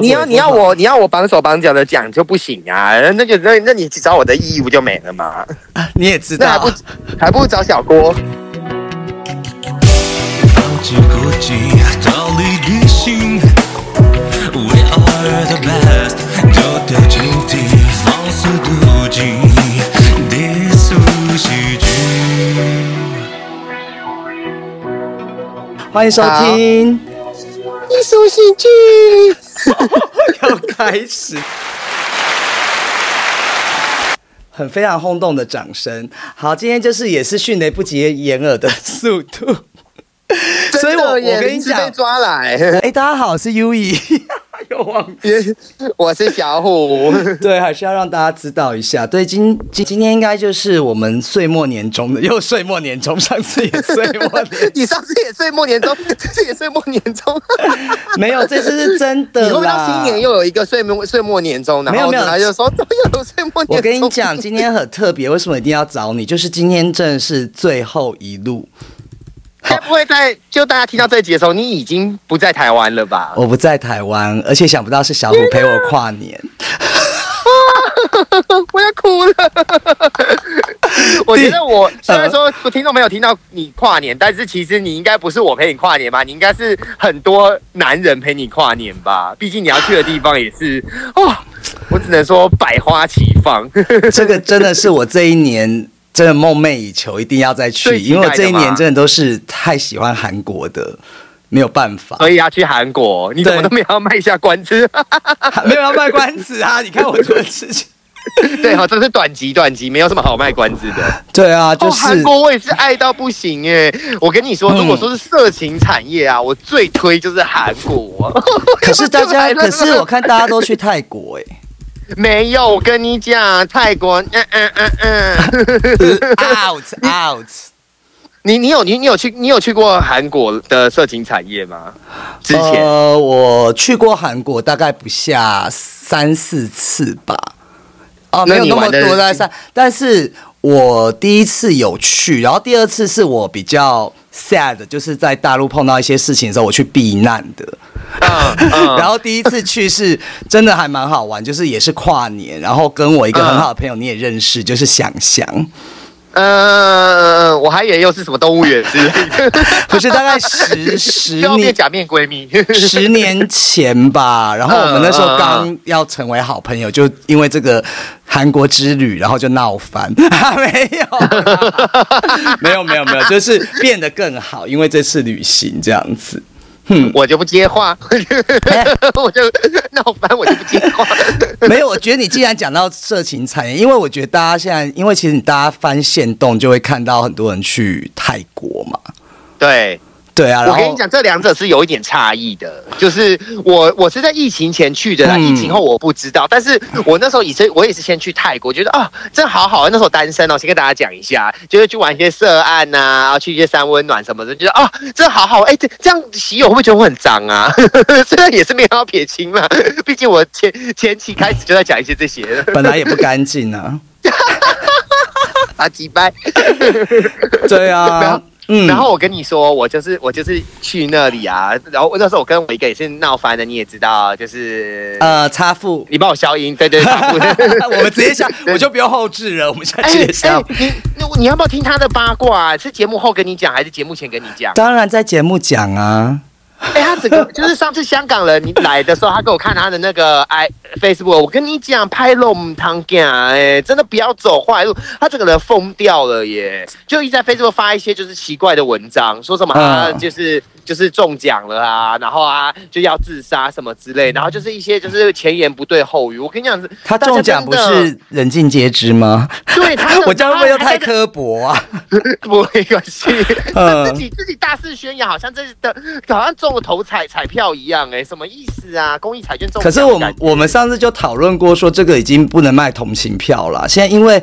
你要你要我你要我绑手绑脚的讲就不行啊，那就那那你找我的意义不就没了嘛。你也知 那还不道，还不如找小郭。欢迎收听，艺术喜剧，要开始。很非常轰动的掌声。好，今天就是也是迅雷不及掩耳的速度，所以我我跟你讲，抓来。哎、大家好，我是 U E，又忘记。我是小虎，对，还是要让大家知道一下。对，今今今天应该就是我们岁末年终的，又岁末年终，上次也岁末年，你上次也岁末年终，这次也岁末年终，没有，这次是真的你会不会到。新年又有一个岁末岁末年终？然后没有没有他就说怎么又有岁末年终？我跟你讲，今天很特别，为什么一定要找你？就是今天正是最后一路，该不会在就大家听到这一集的时候，你已经不在台湾了吧？我不在台湾，而且想不到是小虎陪我跨年。我要哭了。我觉得我虽然说听众没有听到你跨年，但是其实你应该不是我陪你跨年吧？你应该是很多男人陪你跨年吧？毕竟你要去的地方也是哦，我只能说百花齐放。这个真的是我这一年真的梦寐以求，一定要再去，因为我这一年真的都是太喜欢韩国的，没有办法。所以要去韩国，你怎么都没有要卖下关子？没有要卖关子啊！你看我做的事情。对哈，这是短集，短集没有什么好卖关子的。对啊，就哦，是、韩国我也是爱到不行耶！我跟你说，嗯如果说是色情产业啊，我最推就是韩国。可是大家，可是我看大家都去泰国哎、没有，我跟你讲，泰国，嗯嗯嗯嗯，out out。你你有你你有去你有去过韩国的色情产业吗？之前、呃，我去过韩国，大概不下三四次吧。哦，没有那么多，大概三。但是我第一次有去，然后第二次是我比较 sad，就是在大陆碰到一些事情的时候，我去避难的。嗯嗯 然后第一次去是真的还蛮好玩，就是也是跨年，然后跟我一个很好的朋友你也认识，就是想想，呃，我还以为又是什么动物园之类的，不是 大概十十 年假面闺蜜。十年前吧，然后我们那时候刚要成为好朋友，就因为这个韩国之旅，然后就闹翻。没有，没有，没有，没有，就是变得更好，因为这次旅行这样子。我就不接话，我就闹翻，我就不接话。没有，我觉得你既然讲到色情产业，因为我觉得大家现在，因为其实你大家翻线动就会看到很多人去泰国嘛，对，对啊，我跟你讲，这两者是有一点差异的。就是我我是在疫情前去的啦，嗯疫情后我不知道。但是我那时候也是我也是先去泰国，觉得啊，真好好。那时候单身哦，先跟大家讲一下，就是去玩一些涉案呐、然后去一些山温暖什么的，觉得啊，真好好。哎，这这样洗友会不会觉得我很脏啊？虽然也是没有要撇清嘛，毕竟我前前期开始就在讲一些这些本来也不干净啊，啊，几掰。对啊后，嗯然后我跟你说，我就是我就是去那里啊，然后那时候我跟我一个也是闹翻的，你也知道，就是呃，插腹。你帮我消音，对对对，差不多我们直接下，我就不用后置了，我们现在直接下。你你你要不要听他的八卦、啊？是节目后跟你讲，还是节目前跟你讲？当然在节目讲啊，哎、他整个就是上次香港人你来的时候，他给我看他的那个 i Facebook，我跟你讲，拍龙汤干，哎，真的不要走坏路。他整个人疯掉了耶，就一直在 Facebook 发一些就是奇怪的文章，说什么他嗯就是、就是中奖了啊，然后啊就要自杀什么之类，然后就是一些就是前言不对后语。我跟你讲，他中奖不是人尽皆知吗？对他 我这样会不会又太刻薄啊？不没关系，自己自己大肆宣扬，好像这的好像中了头彩彩票一样、哎，什么意思啊？公益彩券中奖可是我们我们上次就讨论过，说这个已经不能卖同情票了。现在因为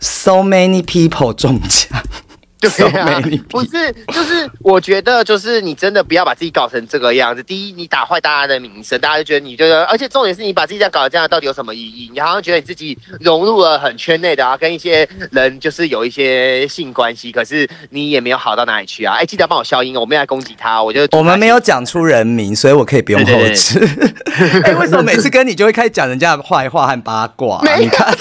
so many people 中奖，对啊，不是，就是我觉得，就是你真的不要把自己搞成这个样子。第一，你打坏大家的名声，大家就觉得你这个，而且重点是你把自己这样搞得这样，到底有什么意义？你好像觉得你自己融入了很圈内的啊，跟一些人就是有一些性关系，可是你也没有好到哪里去啊。哎，记得帮我消音哦，我没有来攻击他，我就我们没有讲出人名，所以我可以不用后置。哎、为什么每次跟你就会开始讲人家的坏话和八卦、你看，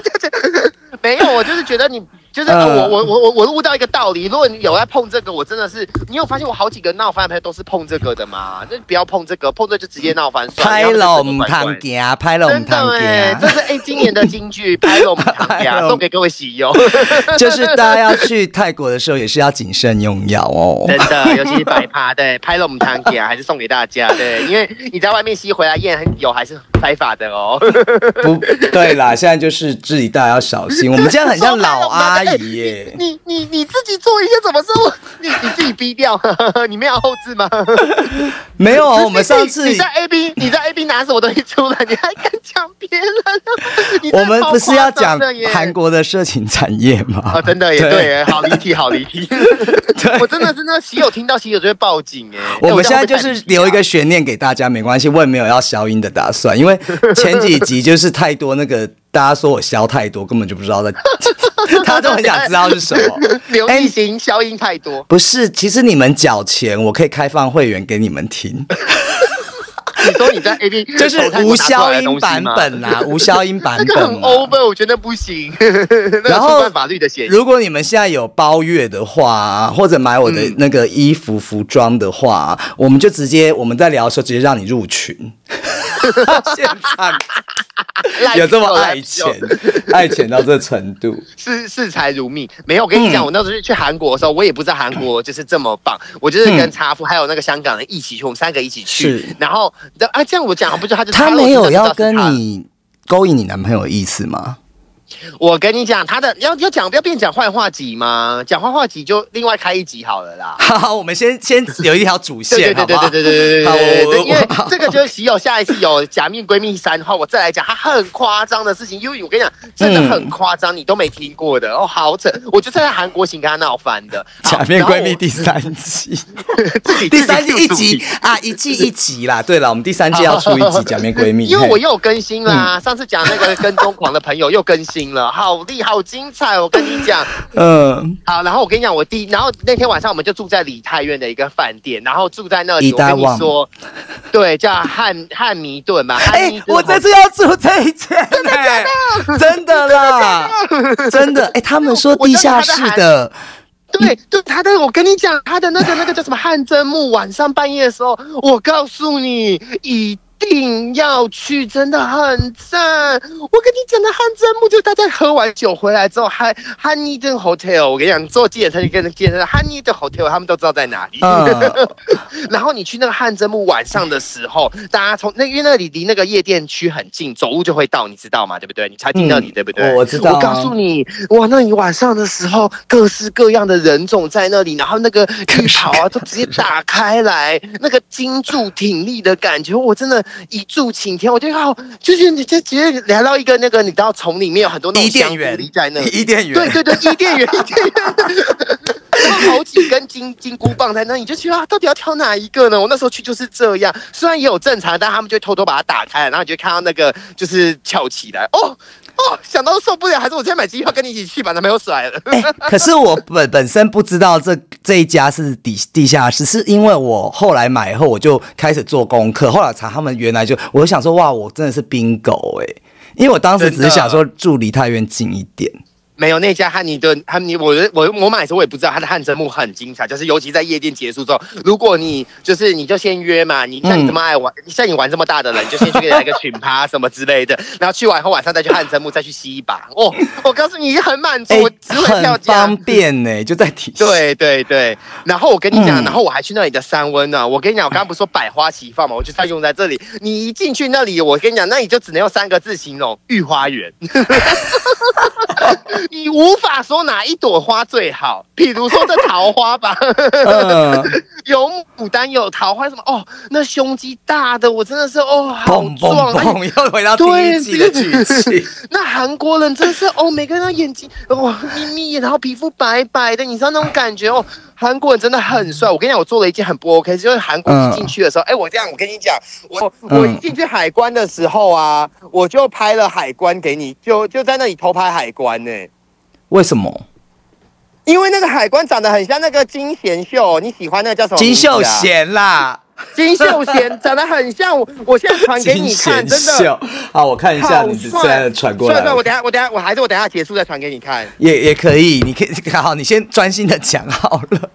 没有，我就是觉得你就是、我我我我我悟到一个道理，如果你有在碰这个，我真的是，你有发现我好几个闹翻的朋友都是碰这个的吗？就不要碰这个，碰这就直接闹翻。拍要不了唔就整个乖乖汤行，拍了唔真的汤哎，这，是哎今年的金句，拍了我们堂拍家送给各位喜友，就是大家要去泰国的时候也是要谨慎用药哦。真的，尤其是白趴，对，拍了我们堂家还是送给大家，对，因为你在外面吸回来验有还是非法的哦。不对啦，现在就是自己大家要小心。我们这样很像老阿你你你自己做一些什么事，我 你你自己逼掉，你没有后置吗？没有啊，我们上次你在 A B 你在 A B 拿什么东西出来，你还敢讲别人？我们不是要讲韩国的色情产业吗？啊，真的也对耶，好离题，好离题。我真的是那喜友听到喜友就会报警哎。我们哎现在就是留一个悬念给大家，没关系，我也没有要消音的打算，因为前几集就是太多那个大家说我消太多，根本就不知道在，大家都很想知道是什么。刘哎亦行消音太多。不是，其实你们缴钱，我可以开放会员给你们听，你说你在 A P 就是无消音版本啦，无消音版那个很本啦。over，我觉得不行，然后个触犯法律的嫌疑。如果你们现在有包月的话，或者买我的那个衣服、服装的话，我们就直接我们在聊的时候直接让你入群。现场 有这么爱钱，爱钱到这程度。视视财如命。没有，我跟你讲，嗯我那时候去韩国的时候，我也不知道韩国就是这么棒。我就是跟茶夫还有那个香港人一起去，我们三个一起去。然后啊，这样我讲不就他就他没有要跟。你勾引你男朋友的意思吗？我跟你讲，他的要要讲不要变讲坏话集吗？讲坏话集就另外开一集好了啦。好，我们 先先有一条主线，对对对对对对对对对因为这个就是喜有下一次有假面闺蜜三的话，我再来讲，他很夸张的事情，因为我跟你讲，真的很夸张，你都没听过的哦，好扯！我就在韩国行跟他闹翻的。假面闺蜜第三季，我自己第三季一集啊，一季一集啦。对了，我们第三季要出一集假面闺蜜，因为我又更新啦，上次讲那个跟踪狂的朋友又更新了，好厉，好精彩！我跟你讲，嗯，好，然后我跟你讲，我第，然后那天晚上我们就住在李太院的一个饭店，然后住在那里，我跟你说，对，叫汉汉弥顿嘛，汉哎、弥我这次要住这一间、哎，真的啦，真的，哎、他们说地下室的，对就，他的我跟你讲，他的那个那个叫什么汗蒸木，晚上半夜的时候，我告诉你，一定要去，真的很赞。我跟你讲的汗蒸木，就大家喝完酒回来之后，汉汉尼顿 hotel，我跟你讲，你坐计程车就跟计程车汉尼顿 hotel，他们都知道在哪里。嗯然后你去那个汗蒸木晚上的时候，大家从那因为那里离那个夜店区很近，走路就会到，你知道吗？对不对？你才听到你，嗯对不对？我知道啊我告诉你，哇，那你晚上的时候，各式各样的人种在那里，然后那个浴袍啊，都直接打开来，那个金柱挺立的感觉，我真的一柱擎天。我觉得好，就是你就直接来到一个那个，你知道从里面有很多那种香园在那里，伊甸园，对对对，伊甸园，伊甸园，然后好几根金金箍棒在那，你就觉得啊，到底要挑哪一个呢？我那时候去就是这样，虽然也有正常，但他们就会偷偷把它打开，然后你就看到那个就是翘起来，哦哦，想到都受不了，还是我今天买机票跟你一起去，把男朋友甩了。哎、可是我 本本身不知道这这一家是地地下室，是因为我后来买后我就开始做功课，后来查他们原来就，我就想说哇，我真的是 bingo 哎、因为我当时只是想说住离太原近一点，没有那家汉尼顿汉尼，我的我我买的时候我也不知道它的汗蒸木很精彩，就是尤其在夜店结束之后，如果你就是你就先约嘛，你像你这么爱玩，像你玩这么大的人，你就先去给来个群趴什么之类的，然后去完后晚上再去汗蒸木再去吸一把，哦，我告诉你很满足，只会跳价很方。便呢、就在底下。对对对，然后我跟你讲，嗯然后我还去那里的三温呢。我跟你讲，我刚刚不是说百花齐放嘛，我就在用在这里。你一进去那里，我跟你讲，那你就只能用三个字形容：御花园。你无法说哪一朵花最好，比如说这桃花吧，嗯，有牡丹有桃花什么哦，那胸肌大的我真的是哦好蹦壮，蹦蹦，又回到第一季的剧情。那韩国人真是哦，每个人的眼睛哇眯眯，然后皮肤白白的，你知道那种感觉哦。韩国人真的很帅。我跟你讲，我做了一件很不 OK，就是韩国一进去的时候，哎、我这样，我跟你讲，我我一进去海关的时候啊，我就拍了海关给你，就就在那里偷拍海关呢、为什么？因为那个海关长得很像那个金贤秀，你喜欢那个叫什么、金秀，贤啦，金秀贤长得很像我，我现在传给你看，真的。秀。好，我看一下你现帅！在传过来帅帅，我等下我等下我还是我等下结束再传给你看。也也可以，你可以好，你先专心的讲好了。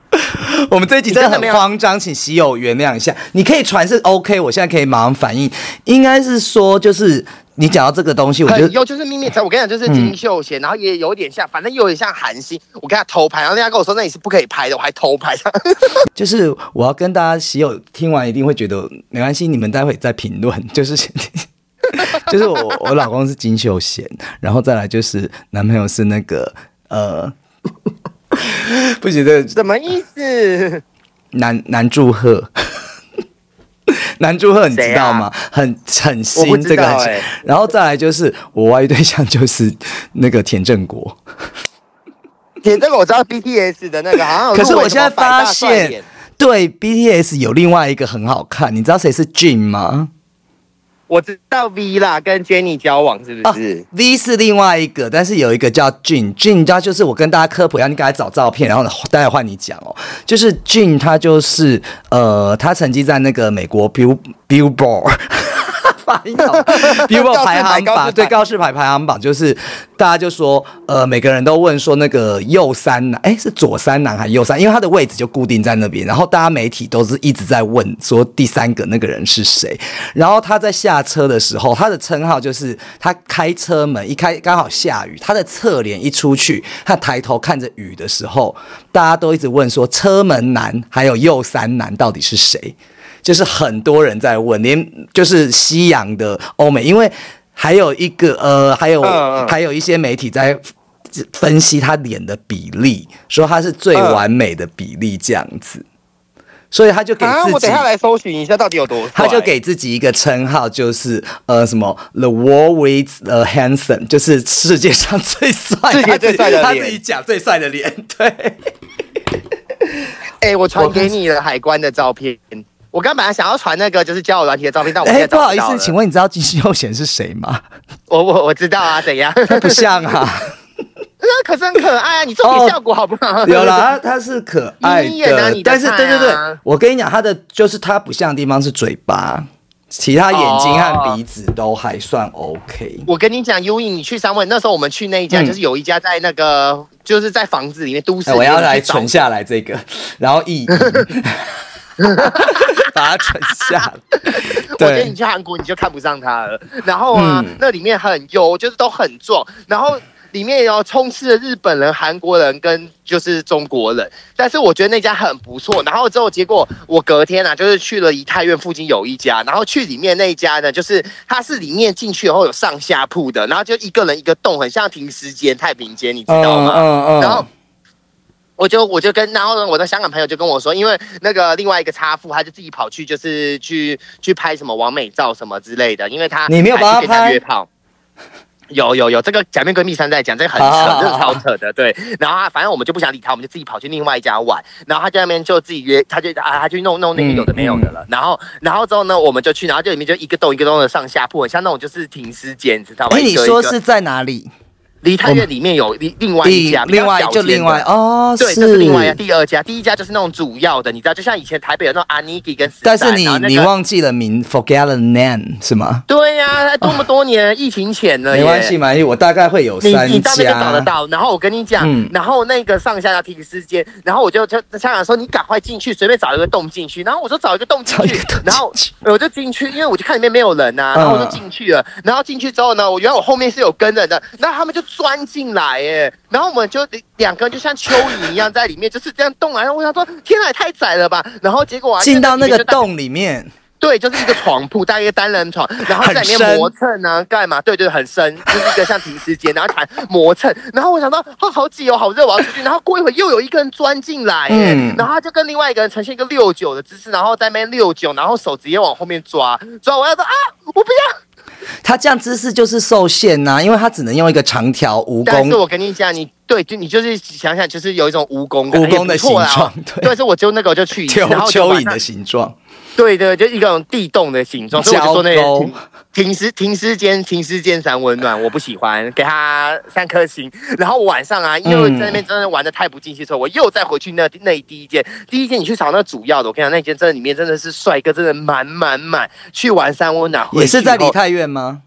我们这一集真的很慌张，请喜友原谅一下。你可以传是 OK，我现在可以马上反应。应该是说，就是你讲到这个东西，我觉得很优，就是秘密 我跟你讲，就是金秀贤，然后也有点像，反正又有点像韩星。我跟他偷拍，然后人家跟我说那你是不可以拍的，我还偷拍他。就是我要跟大家喜友听完一定会觉得没关系，你们待会再评论。就是就是我我老公是金秀贤，然后再来就是男朋友是那个呃，不觉得什么意思？男男祝贺，南祝贺你知道吗？很 很我新这个然后再来就是我外遇对象就是那个田正国，田正国我知道 BTS 的那个，好像可是我现在发现，对 BTS 有另外一个很好看，你知道谁是 Jin 吗？我知道 V 啦，跟 Jenny 交往是不啊是？V 是另外一个，但是有一个叫 Jane，Jane 你知道就是我跟大家科普一下，你给他找照片，然后待会换你讲哦。就是 Jin 他就是呃，他曾经在那个美国 Bill Billboard 发音好 Billboard 排行榜，对告示牌排行榜，就是大家就说呃，每个人都问说那个右三男，哎是左三男还是右三？因为他的位置就固定在那边，然后大家媒体都是一直在问说第三个那个人是谁，然后他在下车的时候，他的称号就是他开车门一开刚好下雨，他的侧脸一出去，他抬头看着雨的时候，大家都一直问说车门男还有右三男到底是谁？就是很多人在问，连就是西洋的欧美，因为还有一个呃，还有、还有一些媒体在分析他脸的比例，说他是最完美的比例这样子，所以他就给啊，自己我等下来搜寻一下到底有多。他就给自己一个称号，就是呃什么 The World with the Handsome，就是世界上最帅，世界最帅的脸他自己讲最帅的脸，对。哎、我传给你了海关的照片。我刚本来想要传那个就是交友软体的照片，但我现哎，在不好意思，请问你知道金秀贤是谁吗？我我我知道啊，怎样？他不像啊，那可是很可爱啊！你做点效果好不好？有啦，他他是可爱的，但是对对对，我跟你讲，他的就是他不像的地方是嘴巴，其他眼睛和鼻子都还算 OK。我跟你讲，优颖，你去三问那时候我们去那一家，嗯就是有一家在那个就是在房子里面，都市我要来存下来这个，然后意义，把它存下来。我觉得你，去韩国你就看不上他了。然后啊，嗯那里面很优，就是都很壮，然后里面有充斥着日本人、韩国人跟就是中国人。但是我觉得那家很不错。然后之后结果我隔天啊，就是去了怡泰院附近有一家，然后去里面那一家呢，就是它是里面进去以后有上下铺的，然后就一个人一个洞，很像停尸间、太平间，你知道吗？嗯然后。我就我就跟，然后呢，我的香港朋友就跟我说，因为那个另外一个插父，他就自己跑去，就是去去拍什么完美照什么之类的，因为他你没有帮他拍约炮。有有有，这个假面闺蜜三在讲，这个很扯，这个超扯的，对。然后他反正我们就不想理他，我们就自己跑去另外一家玩。然后他在那边就自己约，他就啊，他去弄弄那个嗯有的没有的了。然后然后之后呢，我们就去，然后这里面就一个洞一个洞的上下铺，很像那种就是停尸间，你知道吗？哎，你说是在哪里？梨泰院里面有另另外一家，另外就另外哦，对，这是另外一家，第二家，第一家就是那种主要的，你知道，就像以前台北有那种阿尼基跟但是你那个你忘记了名，forget the name 是吗？对呀、多么多年，疫情前了，没关系，。没关系，我大概会有你三你到那边找得。到，然后我跟你讲，嗯然后那个上下要停时间，然后我就就香港说你赶快进去，随便找一个洞进去，然后我说找一个洞进去找一个洞进去，然后我就进去，因为我就看里面没有人呐、然后我就进去了，然后进去之后呢，我原来我后面是有跟人的，然后他们就钻进来，哎，然后我们就两个人就像蚯蚓一样在里面，就是这样动啊，然后我想说天哪，也太窄了吧，然后结果啊进到那个洞里面，对，就是一个床铺，大个单人床，然后在里面磨蹭啊，干嘛？对对，很深，就是一个像停尸间，然后谈磨蹭。然后我想到，哦，好挤哦，好热，我要出去。然后过一会儿又有一个人钻进来，哎、嗯然后他就跟另外一个人呈现一个六九的姿势，然后在那边六九，然后手直接往后面抓，抓。我要说啊，我不要。他这样姿势就是受限呐、因为他只能用一个长条蜈蚣。但是我跟你讲，你对，就你就是想想，就是有一种蜈蚣，蜈蚣的形状对。对，所以我就那个我就去 蚯蚓的形状，对对，就一种地洞的形状，所以我就说那个停停尸停尸间停尸间三温暖，我不喜欢，给他三颗星。然后晚上啊，因为在那边真的玩的太不尽兴，所以我又再回去那那第一间，第一间你去找那主要的，我跟你讲，那间真的里面真的是帅哥，真的满满满。去玩三温暖也是在梨回去以后泰院吗？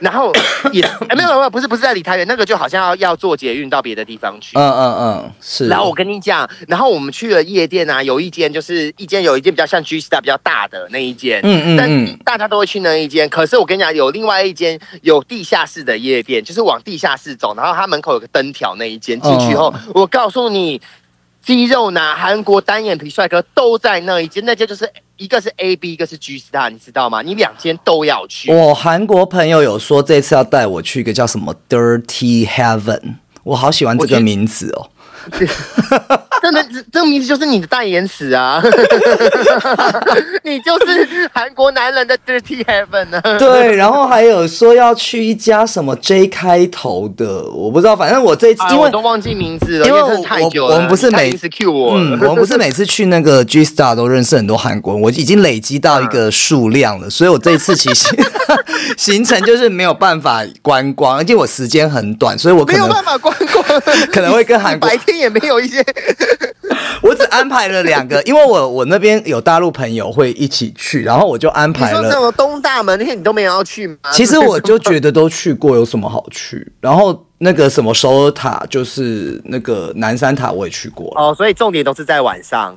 对，然后 也哎没有没有不是不是在梨泰院，那个就好像要要坐捷运到别的地方去。嗯嗯嗯，是。然后我跟你讲，然后我们去了夜店啊，有一间就是一间有一间比较像 G Star 比较大的那一间，但嗯嗯嗯大家都会去那一间。可是我跟你讲，有另外一间有地下室的夜店，就是往地下室走，然后它门口有个灯条那一间，进去后，我告诉你，肌肉男、韩国单眼皮帅哥都在那一间，那间就是一个是 A B，一个是 G Star，你知道吗？你两间都要去。我韩国朋友有说这次要带我去一个叫什么 Dirty Heaven，我好喜欢这个名字哦。真的，这这个名字就是你的代言词啊！你就是韩国男人的 dirty heaven 啊！对，然后还有说要去一家什么 J 开头的，我不知道，反正我这一次啊，因为我都忘记名字了，因为太久了。我我们不是每你太临时 cue 我，嗯，我们不是每次去那个 G Star 都认识很多韩国人，我已经累积到一个数量了，所以我这一次其实 行程就是没有办法观光，而且我时间很短，所以我没有办法观光，可能会跟韩国白天也没有一些。我只安排了两个，因为我我那边有大陆朋友会一起去，然后我就安排了。说什么东大门那些你都没有要去吗？其实 我就觉得都去过，有什么好去？然后那个什么首尔塔，就是那个南山塔，我也去过了。哦，所以重点都是在晚上。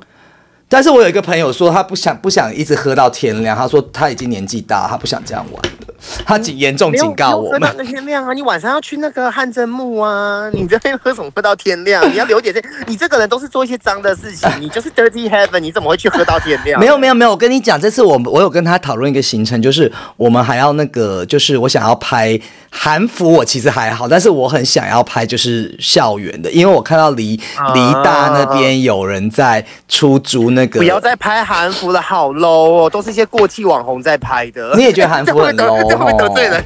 但是我有一个朋友说，他不想不想一直喝到天亮，他说他已经年纪大，他不想这样玩了，他警严重警告我们喝到。那天亮啊！你晚上要去那个汗蒸木啊！你这边喝什么喝到天亮？你要留点这，你这个人都是做一些脏的事情，你就是 dirty heaven，你怎么会去喝到天亮？没有没有没有，我跟你讲，这次我我有跟他讨论一个行程，就是我们还要那个，就是我想要拍韩服，我其实还好，但是我很想要拍就是校园的，因为我看到离啊离大那边有人在出租那个，不要再拍韩服了，好 low 哦，都是一些过气网红在拍的。你也觉得韩服很 这会不会得罪人？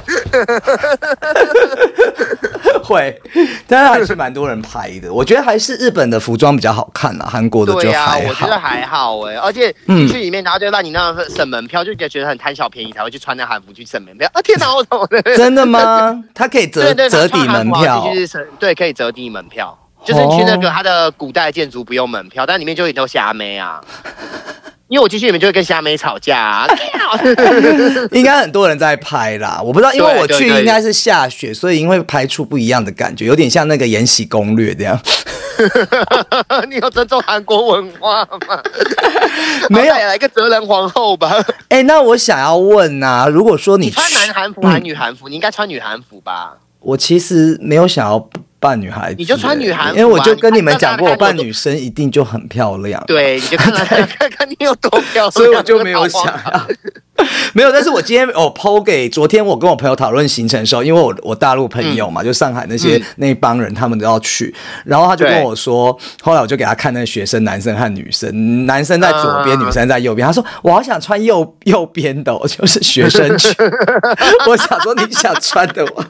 会，但是还是蛮多人拍的。我觉得还是日本的服装比较好看啦，韩国的就对呀、还好。我觉得还好哎、而且嗯你去里面，然后就让你那样省门票，就觉得很贪小便宜，才会去穿那韩服去省门票。啊天哪，我怎么？真的吗？它可以折折抵门票就，是省对，可以折抵门票。就是你去那个它的古代建筑不用门票，但里面就有很多虾妹啊。因为我进去里面就会跟虾妹吵架、啊，应该很多人在拍啦。我不知道，因为我去应该是下雪，所以因为拍出不一样的感觉，有点像那个《延禧攻略》这样。你有尊重韩国文化吗？没有来个哲人皇后吧。哎、那我想要问啊，如果说你你穿男韩服还是女韩服？你应该穿女韩服吧？我其实没有想要扮女孩子、你就穿女孩啊因为我就跟你们讲过，我扮女生一定就很漂亮。，对，你就看 看看看你有多漂亮，所以我就没有想要。没有，但是我今天我抛给昨天我跟我朋友讨论行程的时候，因为我我大陆朋友嘛，就上海那些、嗯那帮人，他们都要去，然后他就跟我说，后来我就给他看那个学生男生和女生，男生在左边，啊女生在右边，他说我好想穿右右边的、哦，就是学生裙。我想说你想穿的我。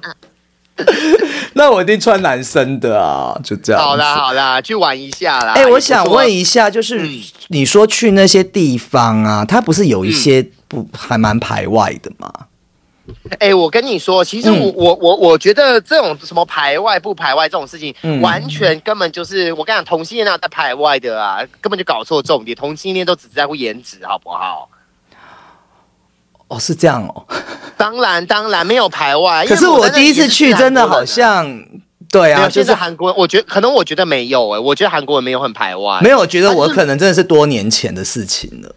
那我一定穿男生的啊，就这样。好啦。好啦，去玩一下啦。哎、我想问一，下，就是、嗯你说去那些地方啊，它不是有一些不、还蛮排外的吗？哎、我跟你说，其实我、嗯我我我觉得这种什么排外不排外这种事情，嗯完全根本就是我跟你讲，同性恋哪有在排外的啊？根本就搞错重点，同性恋都只在乎颜值，好不好？哦，是这样哦。当然当然没有排外，可是我第一次去，真的好。像，对啊，就是韩国人，我觉得可能我觉得没有哎、我觉得韩国人没有很排外，没有，我觉得我可能真的是多年前的事情了。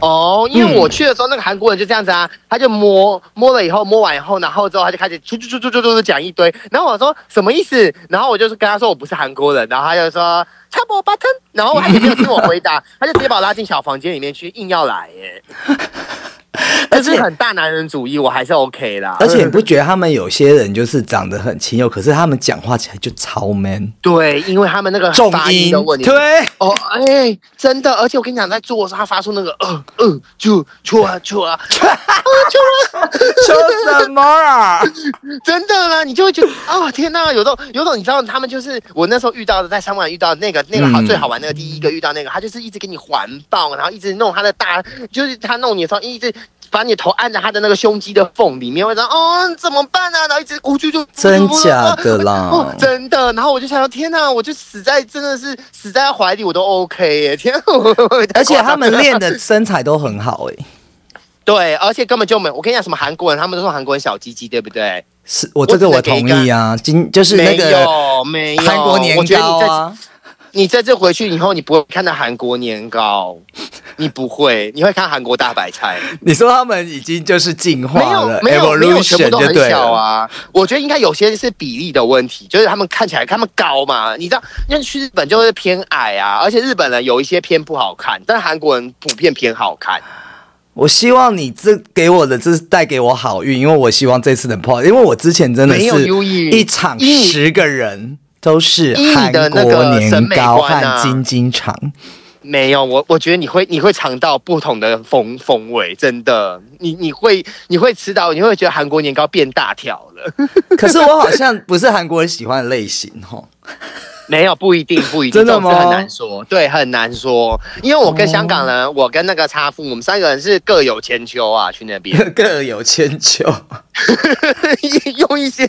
哦，因为我去的时候，那个韩国人就这样子啊，他就摸摸了以后，摸完以后，然后之后他就开始出出出出出出讲一堆，然后我说什么意思？然后我就是跟他说我不是韩国人，然后他就说 trouble button，然后他也没有听我回答，他就直接把我拉进小房间里面去，硬要来耶。但是很大男人主义，我还是 OK 啦。而且你不觉得他们有些人就是长得很清秀，可是他们讲话起来就超 man，对，因为他们那个重发音音的问题。对。哦，哎，真的，而且我跟你讲，在做的时候，他发出那个呃呃，就错啊错啊，说什么啊？真的啦，你就会觉得哦天哪，有种有种，你知道他们就是我那时候遇到的，在三湾遇到的那个那个好、嗯最好玩那个第一个遇到那个，他就是一直给你环抱，然后一直弄他的大，就是他弄你的时候一直。把你头按在他的那个胸肌的缝里面，我说哦怎么办啊？然后一直咕啾啾真假的啦哦，真的。然后我就想说，天哪，我就死在真的是死在他怀里，我都 OK 耶！天啊，而且他们练的身材都很好哎、对，而且根本就没。我跟你讲，什么韩国人，他们都说韩国人小鸡鸡，对不对？是我这个我同意啊，今就是那没个有，没有。韩国年糕啊，你这次回去以后，你不会看到韩国年糕，你不会，你会看韩国大白菜。你说他们已经就是进化了有没有没有，全部都很。小啊。我觉得应该有些是比例的问题，就是他们看起来他们高嘛，你知道，因为去日本就是偏矮啊，而且日本人有一些偏不好看，但韩国人普遍偏好看。我希望你这给我的这是带给我好运，因为我希望这次能破，因为我之前真的是一场十个人都是韩国年糕和金金肠。没有，我我觉得你会你会尝到不同的风风味，真的，你你会你会吃到，你会觉得韩国年糕变大条了。可是我好像不是韩国人喜欢的类型哦。没有，不一定，不一定，真的吗很难说，对，很难说。因为我跟香港人，我跟那个差父，我们三个人是各有千秋啊，去那边 各有千秋。用一些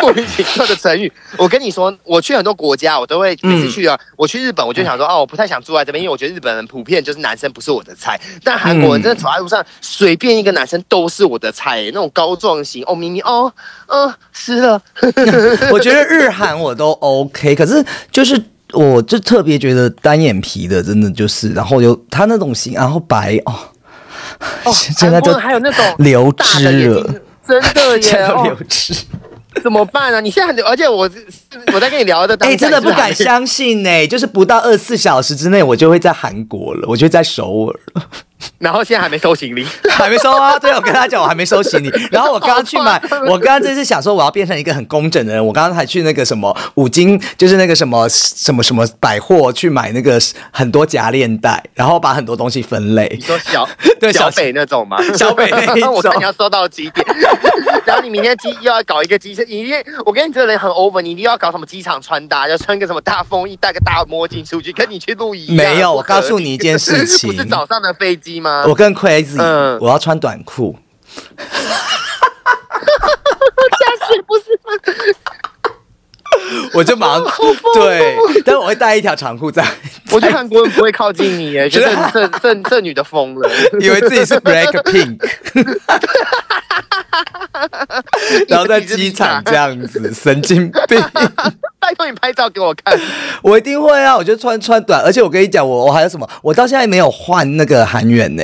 莫名其妙的成语。我跟你说，我去很多国家，我都会每次去啊，我去日本，我就想说，哦，我不太想住在这边，因为我觉得日本人普遍就是男生不是我的菜，但韩国人真的走在路上，随便一个男生都是我的菜，那种高壮型，哦，明明哦，嗯、湿了，我觉得日韩我都 OK，可是就是我就特别觉得单眼皮的真的就是，然后有他那种型，然后白哦，哦，现在都韩国人还有那种流汁了真的耶，都流哦，脂。怎么办啊？你现在很，而且我我在跟你聊的当哎、下，真的不敢相信呢、就是不到二十四小时之内，我就会在韩国了，我就在首尔了。然后现在还没收行李，还没收啊？对，我跟他讲我还没收行李。然后我刚刚去买我刚刚真是想说我要变成一个很工整的人。我刚刚还去那个什么五金，就是那个什么什么什么百货去买那个很多夹链袋，然后把很多东西分类你。说小 对小小北那种吗？小北那我看你要收到几点，然后你明天机又要搞一个机车，你一定我跟你这个人很 over，你一定要搞什么机场穿搭，要穿个什么大风衣，戴个大墨镜出去，跟你去露营一样。没有，我告诉你一件事情 不是早上的飞机吗？我跟 Crazy，、嗯我要穿短裤。下次不是吗？我就马上 对，但我会带一条长裤在，我觉得韩国人不会靠近你耶，觉 得这这这女的疯了。以为自己是 Black Pink，然后在机场这样子，神经病。拜托你拍照给我看。我一定会啊！我就穿穿短，而且我跟你讲，我我还有什么？我到现在没有换那个韩元呢、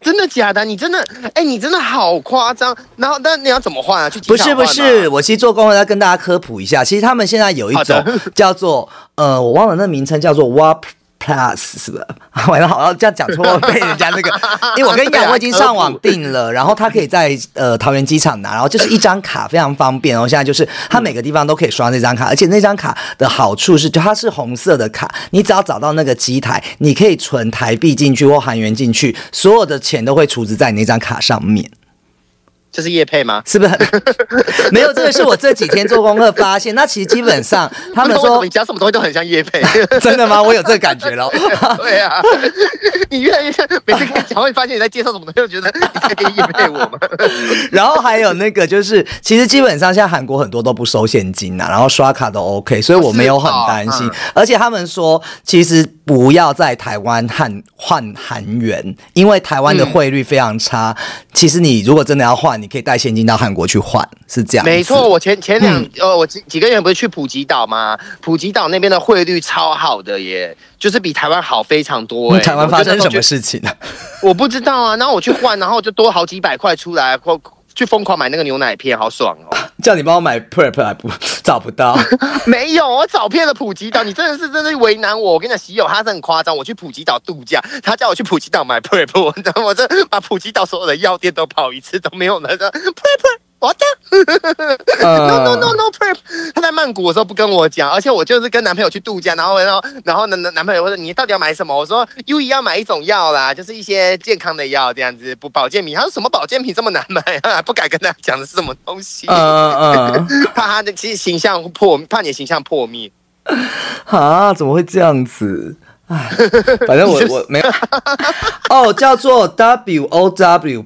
真的假的？你真的，哎、你真的好夸张。然后，那你要怎么换啊？去机不是不是，，我其实做功课要跟大家科普一下，其实他们现在有一种叫做呃，我忘了那名称叫做 WAP Plus 是吧？完了，好像这样讲错会被人家那个，因为我跟你讲，我已经上网订了，然后他可以在呃桃园机场拿，然后就是一张卡非常方便，然后现在就是它每个地方都可以刷那张卡，而且那张卡的好处是，就它是红色的卡，你只要找到那个机台，你可以存台币进去或韩元进去，所有的钱都会储值在你那张卡上面。这是叶配吗？是不是很？没有，这个是我这几天做功课发现。那其实基本上 他们说你，讲什么东西都很像叶配。真的吗？我有这个感觉了。对啊，你越来越像，每次跟你讲会发现你在介绍什么东西，就觉得你在跟叶配我们。然后还有那个就是，其实基本上现在韩国很多都不收现金啊，然后刷卡都 OK，所以我没有很担心。而且他们说，其实不要在台湾换换韩元，因为台湾的汇率非常差。其实你如果真的要换，你可以带现金到韩国去换，是这样。没错，我前前两、呃，我几几个月不是去普吉岛吗？普吉岛那边的汇率超好的耶，就是比台湾好非常多台湾发生什么事？情呢？我不知道啊。然后我去换，然后就多好几百块出来，或去疯狂买那个牛奶片，好爽哦。叫你帮我买 prep 还不 找不到？没有，我找遍了普吉岛，你真的是真的是为难我。我跟你讲，喜友他是很夸张，我去普吉岛度假，他叫我去普吉岛买 prep，我我这把普吉岛所有的药店都跑一次都没有那个 prep。我的，no no no no prep，他在曼谷的时候不跟我讲，而且我就是跟男朋友去度假，然后然后然后呢，男朋友说你到底要买什么？我说 U 一要买一种药啦，就是一些健康的药这样子，不保健品。他说什么保健品这么难买啊？不敢跟他讲的是什么东西，嗯嗯 怕他的其实形象破，怕你的形象破灭。啊，怎么会这样子？唉，反正我 我没有哦，叫做 W O W。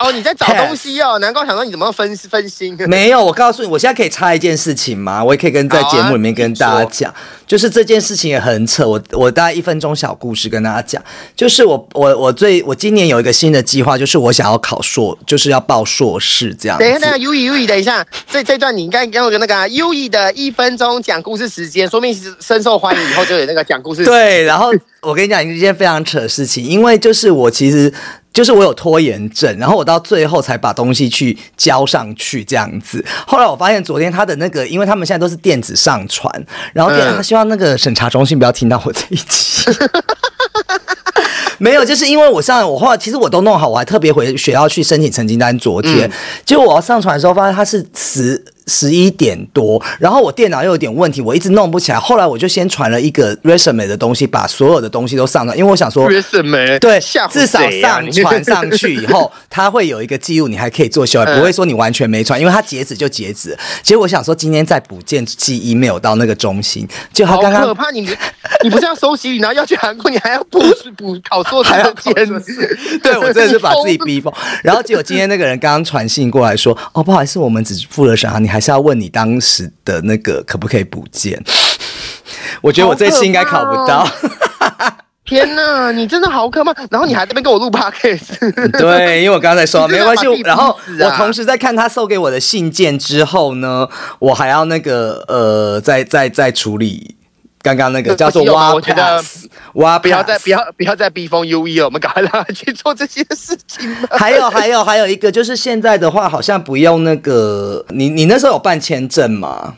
哦，你在找东西哦，难怪我想说你怎么分分心？没有，我告诉你，我现在可以插一件事情吗？我也可以跟在节目里面跟大家讲，就是这件事情也很扯。我我大概一分钟小故事跟大家讲，就是我我我最我今年有一个新的计划，就是我想要考硕，就是要报硕士这样。等一下，等一下，U E U E，等一下，这这段你应该给我个那个 U E 的一分钟讲故事时间，说明是深受欢迎，以后就有那个讲故事。对，然后我跟你讲一件非常扯的事情，因为就是我其实。就是我有拖延症，然后我到最后才把东西去交上去这样子。后来我发现昨天他的那个，因为他们现在都是电子上传，然后电、他希望那个审查中心不要听到我这一期。没有，就是因为我上我后来其实我都弄好，我还特别回学校去申请成绩单。昨天，结果我要上传的时候，发现它是十十一点多，然后我电脑又有点问题，我一直弄不起来。后来我就先传了一个 resume 的东西，把所有的东西都上传，因为我想说 resume 对，至少上传上去以后，它会有一个记录，你还可以做修改，不会说你完全没传，因为它截止就截止。结果我想说今天再补件寄 email 到那个中心，就他好刚刚可怕！你你不是要收行李，然后要去韩国，你还要补补考硕士还要的考件，对我真的是把自己 逼疯。然后结果今天那个人刚刚传信过来说：“哦，不好意思，我们只付了审核，你还是要问你当时的那个可不可以补件。”我觉得我这次应该考不到。天哪，你真的好可怕！然后你还在那边跟我录 podcast，对，因为我刚才说没关系然后我同时在看他送给我的信件之后呢，我还要那个呃，再再再处理刚刚那个叫做挖我觉得 pass 挖不要再不要不要再逼疯 U E 了，我们赶快让他去做这些事情吧。还有还有还有一个就是现在的话，好像不用那个，你你那时候有办签证吗？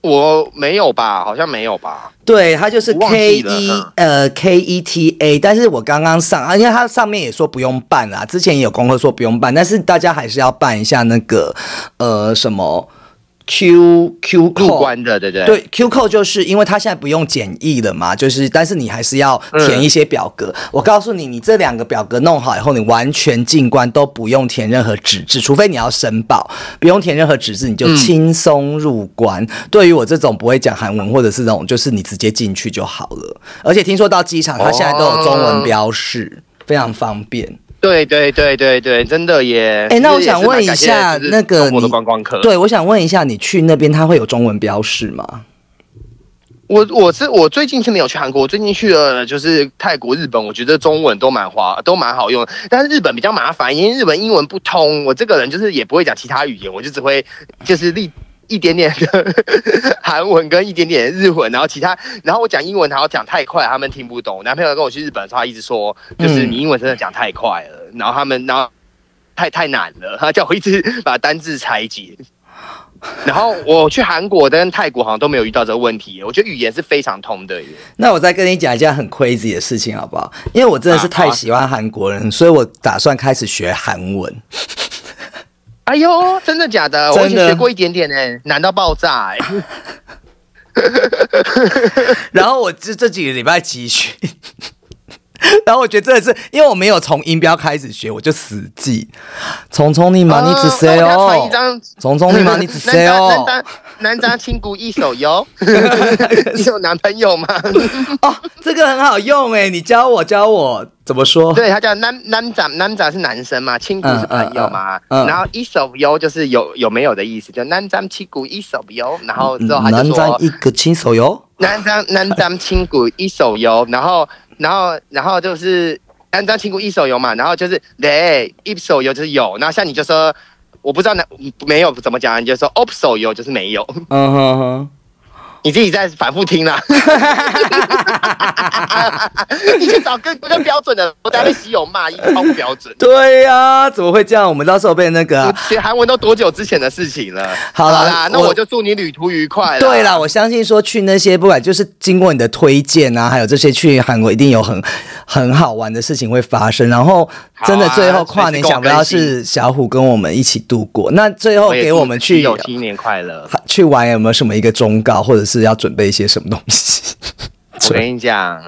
我没有吧？好像没有吧？对，它就是 K E 呃 K E T A，但是我刚刚上，啊，因为它上面也说不用办啦，之前也有功课说不用办，但是大家还是要办一下那个呃什么 Q Q 入关的，对不对？对，Q 扣就是因为它现在不用检疫了嘛，就是但是你还是要填一些表格。我告诉你，你这两个表格弄好以后，你完全进关都不用填任何纸质，除非你要申报，不用填任何纸质，你就轻松入关。对于我这种不会讲韩文或者是这种，就是你直接进去就好了。而且听说到机场，它现在都有中文标示，非常方便。对对对对对，真的耶！哎，那我想问一下，那个中国的你观光客，对我想问一下，你去那边它会有中文标示吗？我我是我最近是没有去韩国，我最近去了就是泰国、日本，我觉得中文都蛮华，都蛮好用。但是日本比较麻烦，因为日本英文不通，我这个人就是也不会讲其他语言，我就只会就是立。一点点的韩文跟一点点日文，然后其他，然后我讲英文，然后讲太快，他们听不懂。男朋友跟我去日本的时候，他一直说，就是你英文真的讲太快了，然后他们，然后太太难了，他叫我一直把单字拆解。然后我去韩国跟泰国好像都没有遇到这个问题，我觉得语言是非常通的耶。那我再跟你讲一件很 crazy 的事情，好不好？因为我真的是太喜欢韩国人，所以我打算开始学韩文。哎呦，真的假的？的我以前学过一点点呢，难到爆炸哎！然后我这这几个礼拜集训，然后我觉得真的是，因为我没有从音标开始学，我就死记。匆匆你嘛，你只 say 哦。匆匆你嘛，你只 say 哦。扎南扎亲骨一手游，你有男朋友吗？哦，这个很好用哎，你教我教我怎么说？对，他叫南南扎南扎是男生嘛，亲骨是朋友嘛，嗯嗯嗯然后一手游就是有有没有的意思，就南扎亲骨一手游，然后之后他就南说站一个亲手游。南张南张亲骨一手游，然后然后然后就是南张亲骨一手游嘛，然后就是对一手游就是有，然后像你就说我不知道哪没有怎么讲，你就说 opso 有就是没有，嗯哼哼。你自己在反复听啦。你去找更更标准的，我等下被喜友骂，一超不标准。对呀、怎么会这样？我们到时候被那个韩文都多久之前的事情了？好啦啦，那我我就祝你旅途愉快啦。对啦，我相信说去那些不管就是经过你的推荐啊，还有这些去韩国一定有很很好玩的事情会发生。然后真的最后跨年想不到是小虎跟我们一起度过。那最后给我们去有新年快乐。去玩有没有什么一个忠告，或者是要准备一些什么东西？我跟你讲，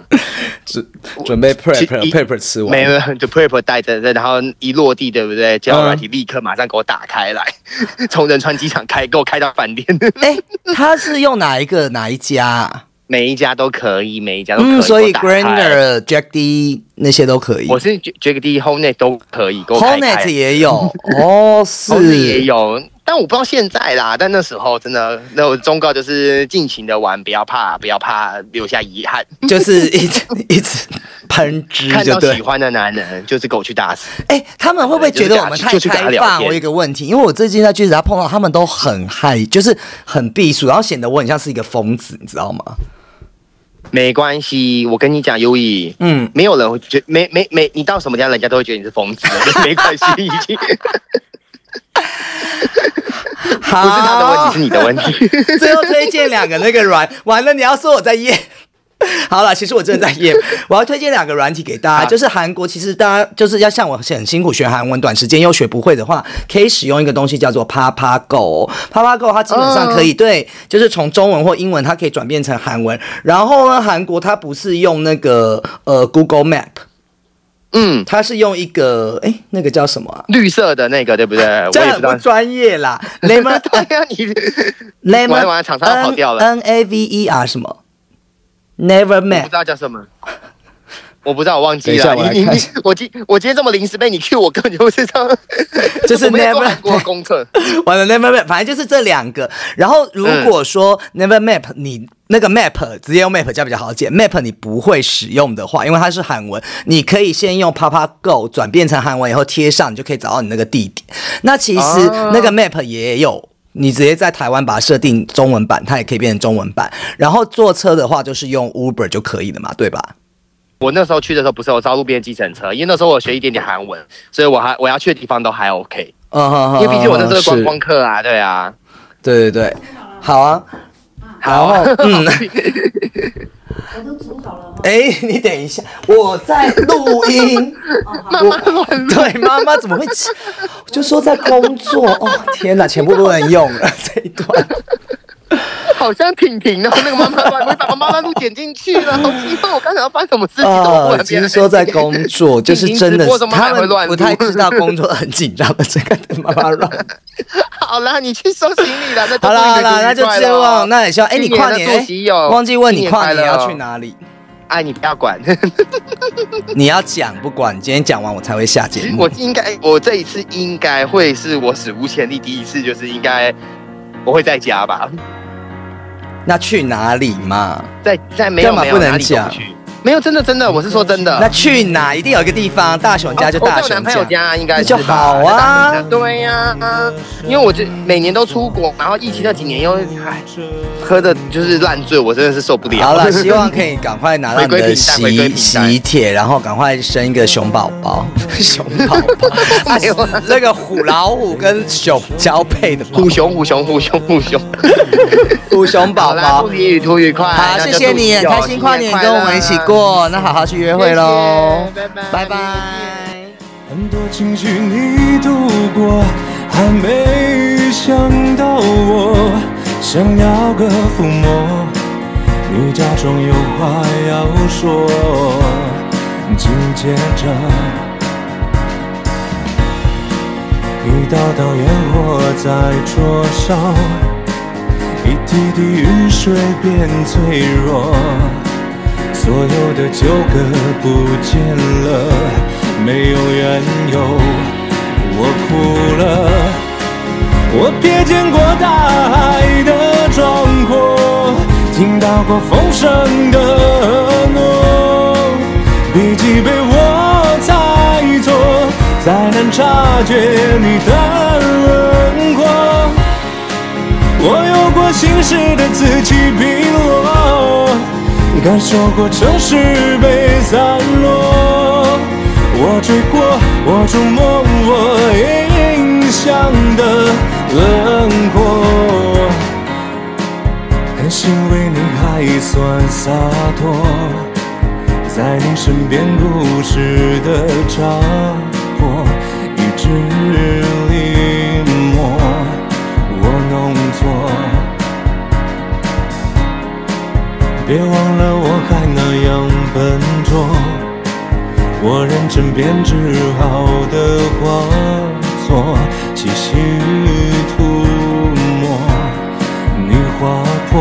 准准备 prep 吃完没有，就 prep 带着，然后一落地，对不对？交友软体立刻马上给我打开来，从仁川机场开，给我开到饭店，哎，他是用哪一个哪一家啊？每一家都可以，每一家都可以。嗯，所以 Grander、Jack D 那些都可以。我是 Jack D、Honet 都可以，给我开 Hornet。也有哦，是也有，但我不知道现在啦。但那时候真的，那我忠告就是尽情的玩，不要怕，不要怕留下遗憾。就是一直一直喷汁，看到喜。欢的男人，就是狗去打死。哎、他们会不会觉得我们太开放？我有一个问题，因为我最近在句子他碰到他们都很嗨，就是很避暑，然后显得我很像是一个疯子，你知道吗？没关系，我跟你讲，优以，嗯，没有人会觉没没没，你到什么地方，人家都会觉得你是疯子，没关系，已经好，不是他的问题，是你的问题。最后推荐两个那个软，完了你要说我在验。好了，其实我真的在验。我要推荐两个软体给大家，好就是韩国，其实大家就是要像我很辛苦学韩文，短时间又学不会的话，可以使用一个东西叫做 Papa Go。Papa Go 它基本上可以对，就是从中文或英文，它可以转变成韩文。然后呢，韩国它不是用那个呃 Google Map，嗯，它是用一个哎那个叫什么啊？绿色的那个对不对？这很不。专业啦，Lemon 对呀、你 Lemon 玩完厂商跑掉了。N A V E R 什么？Never 我不知。道叫什么，我不知道，我忘记了。你你你我今我今天这么临时被你 Q，我根本就不知道。就是 never- 韩国功课。完了，Never Map，反正就是这两个。然后如果说 Never Map，你那个 Map 直接用 Map 加比较好解。Map 你不会使用的话，因为它是韩文，你可以先用 Papa Go 转变成韩文以后贴上，你就可以找到你那个地点。那其实哦那个 Map 也有。你直接在台湾把它设定中文版，它也可以变成中文版。然后坐车的话，就是用 Uber 就可以了嘛，对吧？我那时候去的时候不是有招路边计程车，因为那时候我学一点点韩文，所以我还我要去的地方都还 OK。嗯哼哼因为毕竟我那时候是观光客啊，对啊。对对对，好啊。好，嗯，我都煮好了。哎，你等一下，我在录音。妈妈乱对，妈妈怎么会吃？就说在工作。哦，天哪，全部都能用了这一段。好像婷婷哦，那个妈妈乱，我把妈妈录剪进去了，好奇怪，我刚才要发什么事情？呃，然其实说在工作，就是真的他们不太知道工作很紧张的这个妈妈乱。好啦，你去收行李了，那好啦好啦，那就希望，那也希望。哎，你跨年哎忘记问你跨年要去？哪里？哎，你不要管。你要讲不管，今天讲完我才会下节目。我应该，我这一次应该会是我史无前例第一次，就是应该我会在家吧，那去哪里嘛？在在没有干嘛不能没有哪里都讲？去，没有真的真的，我是说真的。那去哪？一定有一个地方，大熊家就大雄我在我男朋友家应该是就好啊对呀、因为我就每年都出国，然后疫情那几年又唉喝的就是烂醉，我真的是受不了。好了，希望可以赶快拿到你的喜喜帖，然后赶快生一个熊宝宝。熊宝宝，啊没有啊这个虎老虎跟熊交配的虎熊虎熊虎熊虎熊，虎熊 宝，宝祝。你旅途愉快。好，谢谢你，很开心跨年跟我们一起。过，那好好去约会喽，拜拜。拜拜。很多情绪你度过，还没想到我想要个抚摸，你假装有话要说，紧接着，一道道烟火在灼烧，一滴滴雨水变脆弱，所有的纠葛不见了，没有缘由，我哭了。我瞥见过大海的壮阔，听到过风声的诺，笔记被我猜错，再难察觉你的轮廓。我有过心事的此起彼落，感受过城市被散落。我追过，我触摸，我印象的。轮廓，很欣慰你还算洒脱，在你身边故事的扎破，一直别忘了我还那样笨拙，我认真编织好的画作，细细涂抹，你划破。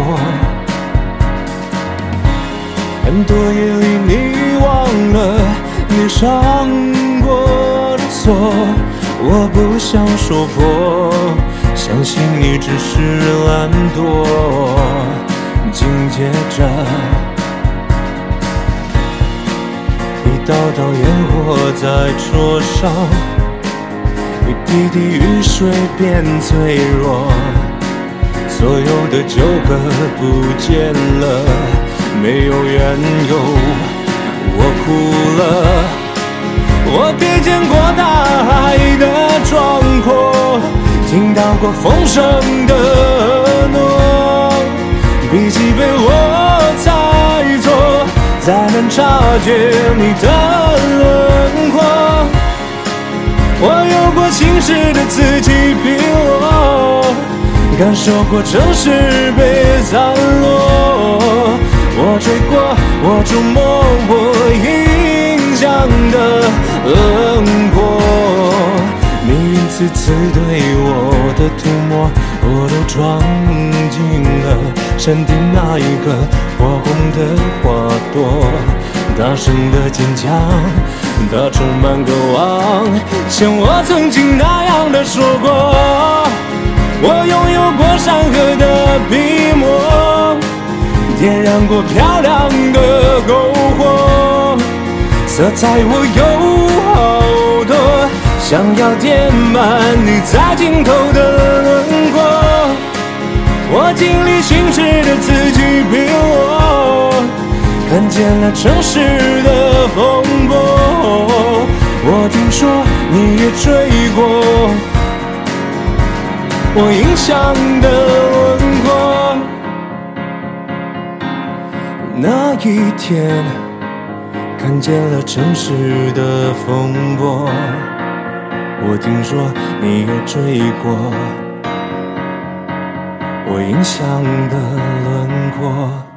很多夜里，你忘了你上过的锁，我不想说破，相信你只是懒惰。紧接着，一道道烟火在灼烧，一滴滴雨水变脆弱。所有的纠葛不见了，没有缘由，我哭了。我瞥见过大海的壮阔，听到过风声的，被我猜错，才能察觉你的轮廓。我有过心事的此起彼落。感受过城市被散落，我追过，我触摸，我印象的轮廓。次次对我的涂抹，我都装进了山顶那一个火红的花朵。大声的坚强，它充满渴望，像我曾经那样的说过。我拥有过山河的笔墨，点燃过漂亮的篝火，色彩我有好多，想要填满你在尽头的轮廓。我经历心事的此起彼落，看见了城市的风波。我听说你也追过。我印象的轮廓，那一天看见了城市的风波。我听说你也追过我印象的轮廓。